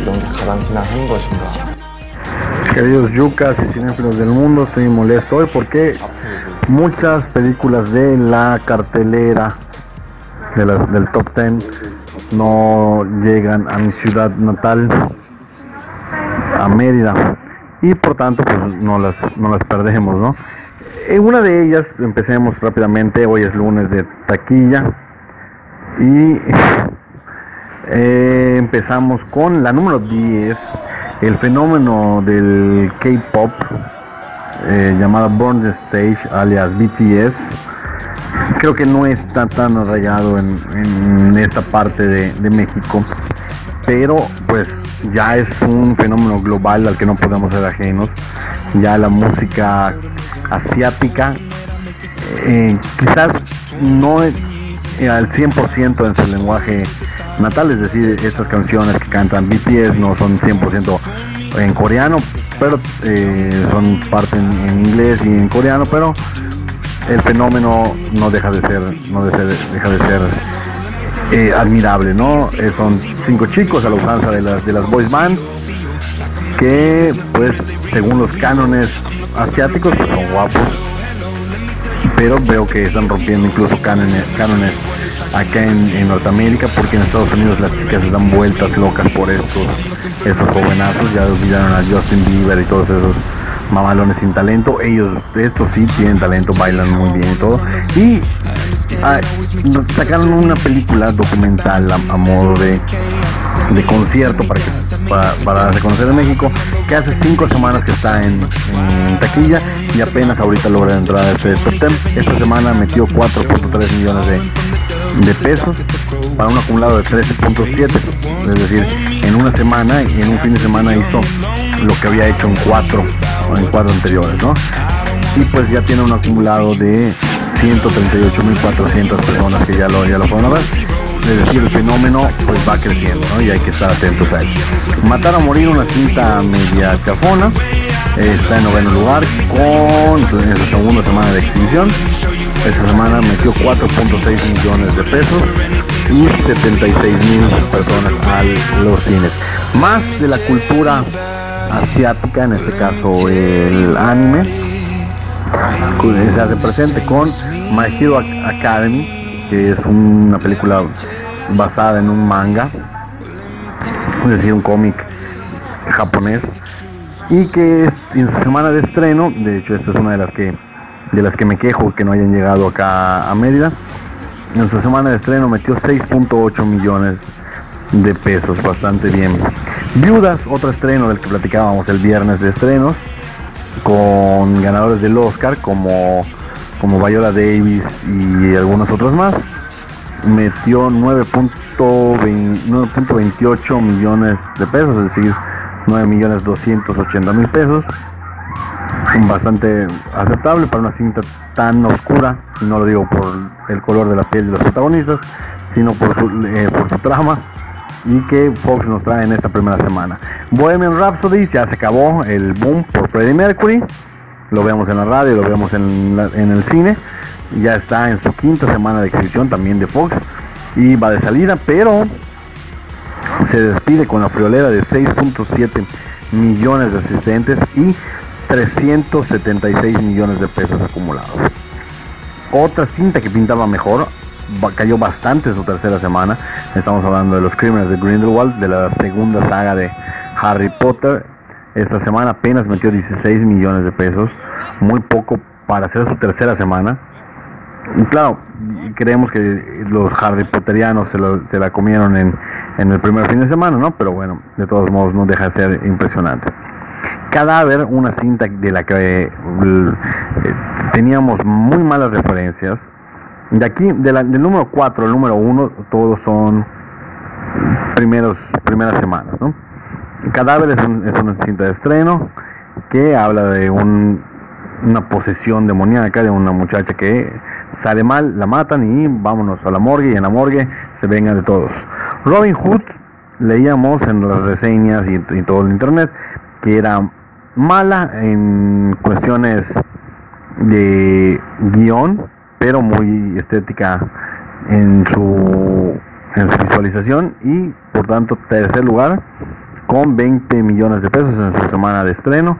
이런 게 가당키나 한 것인가 Queridos yucas y cinéfilos del mundo, estoy molesto hoy porque muchas películas de la cartelera de las, del top 10 no llegan a mi ciudad natal, a Mérida, y por tanto pues no las, no las perdemos, ¿no? En una de ellas, empecemos rápidamente, hoy es lunes de taquilla, y eh, empezamos con la número 10, el fenómeno del K-pop eh, llamado Born the Stage, alias BTS. Creo que no está tan arraigado en, en esta parte de, de México, pero pues ya es un fenómeno global al que no podemos ser ajenos. Ya la música asiática, eh, quizás no eh, al 100% en su lenguaje natal, es decir, estas canciones que cantan BTS no son 100% en coreano, pero eh, son parte en, inglés y en coreano, pero el fenómeno no deja de ser, no de deja de ser eh, admirable, ¿no? Eh, son cinco chicos a la usanza de las, de las boys band que, pues, según los cánones asiáticos, pues, son guapos, pero veo que están rompiendo incluso cánones, cánones acá en, en Norteamérica, porque en Estados Unidos las chicas se dan vueltas locas por estos, estos jovenazos, ya olvidaron a Justin Bieber y todos esos mamalones sin talento, ellos, estos sí tienen talento, bailan muy bien y todo, y ah, sacaron una película documental a, modo de, de concierto para que para, darse a México que hace cinco semanas que está en, taquilla y apenas ahorita logra entrar a este top 10 esta semana metió 4.3 millones de, de pesos para un acumulado de 13.7 es decir en una semana y en un fin de semana hizo lo que había hecho en cuatro en cuatro anteriores no y pues ya tiene un acumulado de 138.400 personas que ya lo, ya lo a ver. Es decir, el fenómeno pues va creciendo. Y hay que estar atentos a él. Matar a morir una cinta media chafona. está en noveno lugar con en su segunda semana de exhibición. Esta semana metió 4.6 millones de pesos y 76 mil personas a los cines. Más de la cultura asiática, en este caso el anime, se hace presente con My Hero Ac- Academy, que es una película basada en un manga, es decir, un cómic japonés, y que es en su semana de estreno, de hecho esta es una de las que de las que me quejo que no hayan llegado acá a Mérida, en su semana de estreno metió 6.8 millones de pesos, bastante bien. Viudas, otro estreno del que platicábamos el viernes de estrenos, con ganadores del Oscar como, como Viola Davis y algunos otros más. Metió 9.20 9.28 millones de pesos, es decir, 9 millones 280 mil pesos. Bastante aceptable para una cinta tan oscura, no lo digo por el color de la piel de los protagonistas, sino por su, eh, por su trama y que Fox nos trae en esta primera semana. Bohemian Rhapsody ya se acabó el boom por Freddie Mercury. Lo vemos en la radio, lo vemos en, en el cine. Ya está en su quinta semana de exhibición también de Fox y va de salida, pero se despide con la friolera de 6.7 millones de asistentes y 376 millones de pesos acumulados. Otra cinta que pintaba mejor, cayó bastante en su tercera semana. Estamos hablando de los crímenes de Grindelwald, de la segunda saga de Harry Potter. Esta semana apenas metió 16 millones de pesos, muy poco para hacer su tercera semana. Claro, creemos que los Harry Potterianos se la comieron en, en el primer fin de semana, ¿no? Pero bueno, de todos modos no deja de ser impresionante. Cadáver, una cinta de la que eh, teníamos muy malas referencias. De aquí, de la- del número 4 al número 1, todos son primeros, primeras semanas, ¿no? Cadáver es, un- es una cinta de estreno que habla de un- una posesión demoníaca de una muchacha que sale mal, la matan y vámonos a la morgue y en la morgue se vengan de todos. Robin Hood leíamos en las reseñas y, y todo el internet que era mala en cuestiones de guion, pero muy estética en su, en su visualización y por tanto tercer lugar con 20 millones de pesos en su semana de estreno.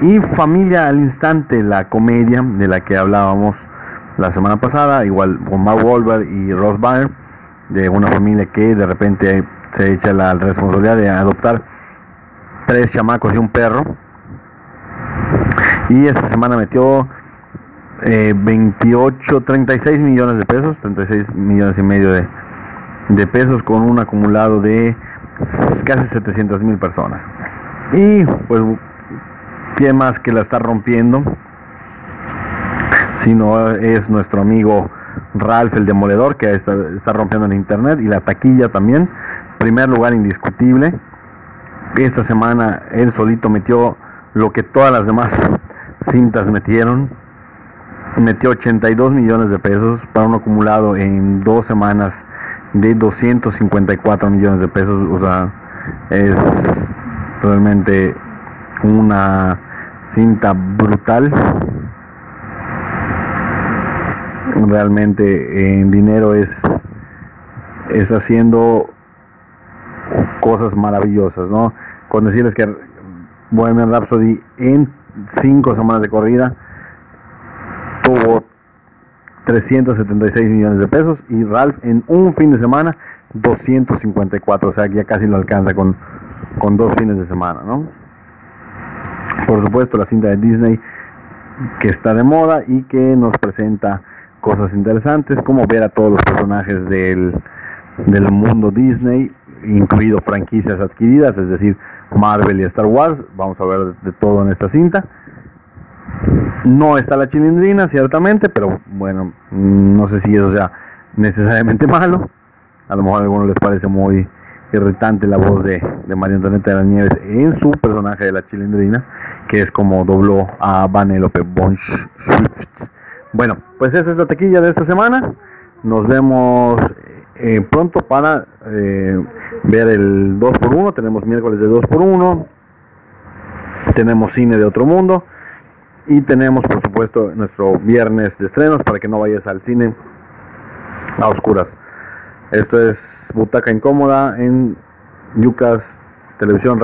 Y Familia al Instante, la comedia de la que hablábamos la semana pasada, igual con Mark Wahlberg y Ross Byrne, de una familia que de repente se echa la responsabilidad de adoptar tres chamacos y un perro. Y esta semana metió eh, 28, 36 millones de pesos, 36 millones y medio de, de pesos con un acumulado de casi 700 mil personas. Y pues, ¿quién más que la está rompiendo? Si no es nuestro amigo Ralph el Demoledor, que está, está rompiendo en internet, y la taquilla también. Primer lugar indiscutible. Esta semana él solito metió lo que todas las demás cintas metieron. Metió 82 millones de pesos para un acumulado en dos semanas de 254 millones de pesos. O sea, es realmente una cinta brutal. Realmente en dinero es, es haciendo cosas maravillosas, ¿no? Con decirles que Bohemian Rhapsody en cinco semanas de corrida tuvo 376 millones de pesos y Ralph en un fin de semana 254, o sea que ya casi lo alcanza con, con dos fines de semana, ¿no? Por supuesto la cinta de Disney que está de moda y que nos presenta cosas interesantes como ver a todos los personajes del, del mundo Disney, incluido franquicias adquiridas, es decir, Marvel y Star Wars. Vamos a ver de todo en esta cinta. No está la chilindrina, ciertamente, pero bueno, no sé si eso sea necesariamente malo. A lo mejor a algunos les parece muy irritante la voz de, de María Antonieta de las Nieves en su personaje de la chilindrina, que es como dobló a Vanellope von Schwift. Bueno, pues esa es la taquilla de esta semana. Nos vemos eh, pronto para eh, ver el 2x1. Tenemos miércoles de 2x1. Tenemos cine de otro mundo. Y tenemos, por supuesto, nuestro viernes de estrenos para que no vayas al cine a oscuras. Esto es Butaca Incómoda en Yucas Televisión.